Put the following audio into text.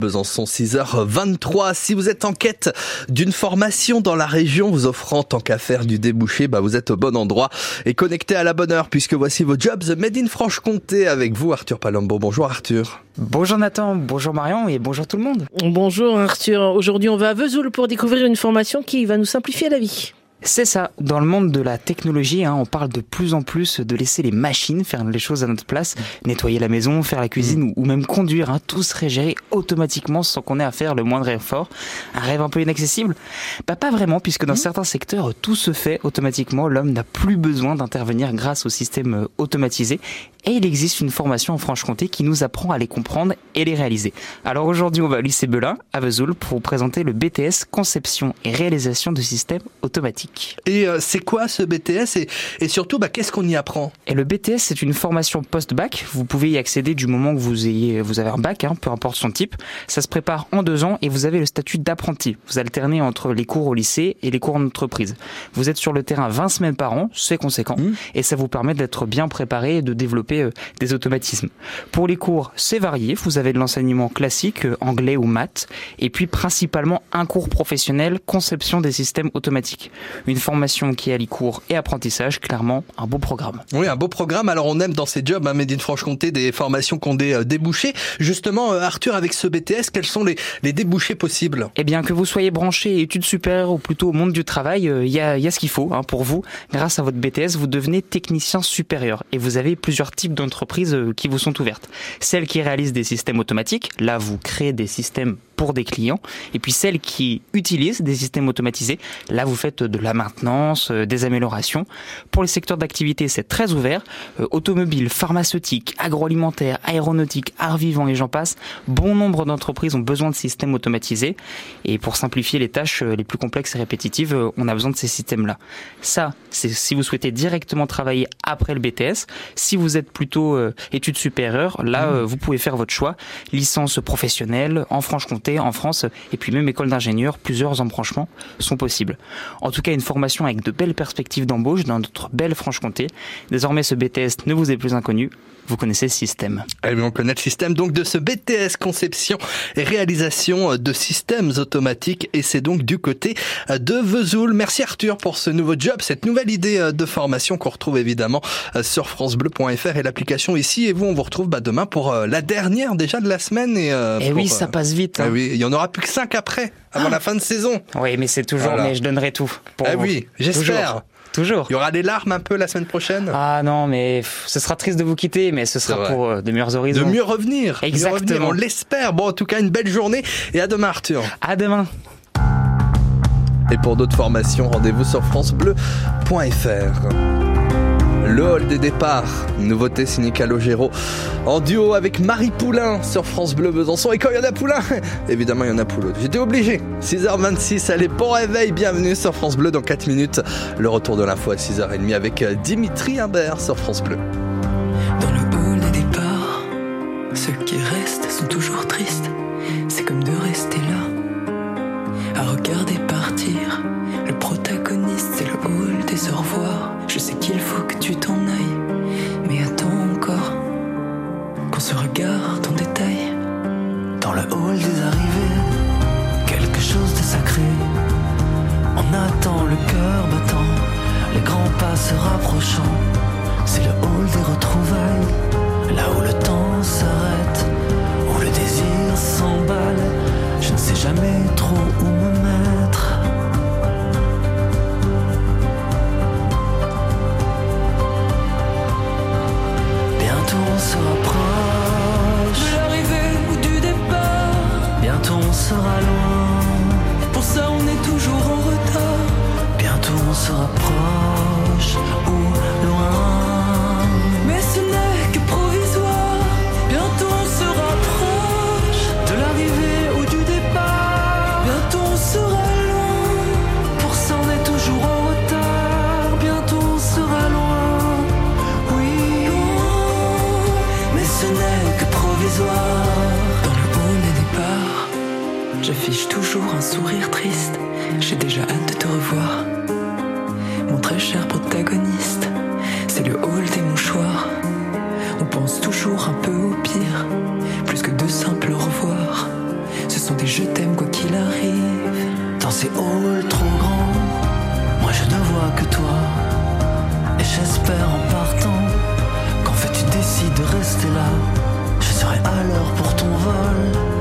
Besançon 6h23. Si vous êtes en quête d'une formation dans la région vous offrant tant qu'à faire du débouché, bah vous êtes au bon endroit et connecté à la bonne heure puisque voici vos jobs Made in Franche-Comté avec vous Arthur Palombo. Bonjour Arthur. Bonjour Nathan, bonjour Marion et bonjour tout le monde. Bonjour Arthur. Aujourd'hui on va à Vesoul pour découvrir une formation qui va nous simplifier la vie. C'est ça. Dans le monde de la technologie, hein, on parle de plus en plus de laisser les machines faire les choses à notre place, nettoyer la maison, faire la cuisine ou, même conduire. Hein, tout serait géré automatiquement sans qu'on ait à faire le moindre effort. Un rêve un peu inaccessible? Bah pas vraiment, puisque dans mmh. certains secteurs, tout se fait automatiquement. L'homme n'a plus besoin d'intervenir grâce au système euh, automatisé. Et il existe une formation en Franche-Comté qui nous apprend à les comprendre et les réaliser. Alors aujourd'hui, on va au lycée Belin, à Vesoul, pour vous présenter le BTS Conception et réalisation de systèmes automatiques. Et euh, c'est quoi ce BTS et, et surtout, bah, qu'est-ce qu'on y apprend? Et le BTS, c'est une formation post-bac. Vous pouvez y accéder du moment que vous ayez, vous avez un bac, hein, peu importe son type. Ça se prépare en deux ans et vous avez le statut d'apprenti. Vous alternez entre les cours au lycée et les cours en entreprise. Vous êtes sur le terrain 20 semaines par an, c'est conséquent, mmh. et ça vous permet d'être bien préparé et de développer euh, des automatismes. Pour les cours, c'est varié. Vous avez de l'enseignement classique, euh, anglais ou maths, et puis principalement un cours professionnel, conception des systèmes automatiques une formation qui allie cours et apprentissage, clairement un beau programme. Oui, un beau programme. Alors on aime dans ces jobs, hein, Franche-Comté, des formations qui ont des euh, débouchés. Justement, euh, Arthur, avec ce BTS, quels sont les, les débouchés possibles? Eh bien, que vous soyez branché études supérieures ou plutôt au monde du travail, il euh, y, a, y, a, ce qu'il faut hein, pour vous. Grâce à votre BTS, vous devenez technicien supérieur et vous avez plusieurs types d'entreprises qui vous sont ouvertes. Celles qui réalisent des systèmes automatiques, là vous créez des systèmes pour des clients, et puis celles qui utilisent des systèmes automatisés, là vous faites de la maintenance, euh, des améliorations. Pour les secteurs d'activité, c'est très ouvert. Euh, automobile, pharmaceutique, agroalimentaire, aéronautique, art vivant et j'en passe. Bon nombre d'entreprises ont besoin de systèmes automatisés. Et pour simplifier les tâches euh, les plus complexes et répétitives, on a besoin de ces systèmes-là. Ça, c'est si vous souhaitez directement travailler après le BTS. Si vous êtes plutôt études supérieures, là, mmh. vous pouvez faire votre choix. Licence professionnelle en Franche-Comté, en France, et puis même école d'ingénieur, plusieurs embranchements sont possibles. En tout cas, une formation avec de belles perspectives d'embauche dans notre belle Franche-Comté. Désormais, ce BTS ne vous est plus inconnu. Vous connaissez le système. Eh bien, on connaît le système donc de ce BTS conception et réalisation de systèmes automatiques et c'est donc du côté de Vesoul. Merci Arthur pour ce nouveau job, cette nouvelle idée de formation qu'on retrouve évidemment sur francebleu.fr et l'application ici. Et vous, on vous retrouve bah, demain pour euh, la dernière déjà de la semaine. Et, euh, eh oui, ça euh, passe vite. Eh hein. oui, il y en aura plus que cinq après, avant la fin de saison. Oui, mais c'est toujours, mais je donnerai tout. Pour eh oui, j'espère. Toujours. Il y aura des larmes un peu la semaine prochaine? Ah non, mais ce sera triste de vous quitter, mais ce sera pour euh, de meilleurs horizons. De mieux revenir. Exactement. on l'espère. Bon, en tout cas, une belle journée et à demain, Arthur. À demain. Et pour d'autres formations, rendez-vous sur FranceBleu.fr. Le hall des départs, nouveauté signée Calogero, en duo avec Marie Poulain sur France Bleu Besançon. Et quand il y en a Poulain, évidemment il y en a Poulot. J'étais obligé. 6h26, allez, bon réveil, bienvenue sur France Bleu dans 4 minutes. Le retour de l'info à 6h30 avec euh, Dimitri Imbert sur France Bleu. Dans le hall des départs, ceux qui restent sont toujours tristes. C'est comme de rester là, à regarder partir le hall des arrivées, quelque chose de sacré. On attend le cœur battant, les grands pas se rapprochant. C'est le hall des retrouvailles, sourire triste. J'ai déjà hâte de te revoir. Mon très cher protagoniste, c'est le hall des mouchoirs. On pense toujours un peu au pire, plus que de simples revoir. sont des je t'aime quoi qu'il arrive. Dans ces halls trop grands, moi je ne vois que toi. Et j'espère en partant qu'en fait tu décides de rester là. Je serai à l'heure pour ton vol.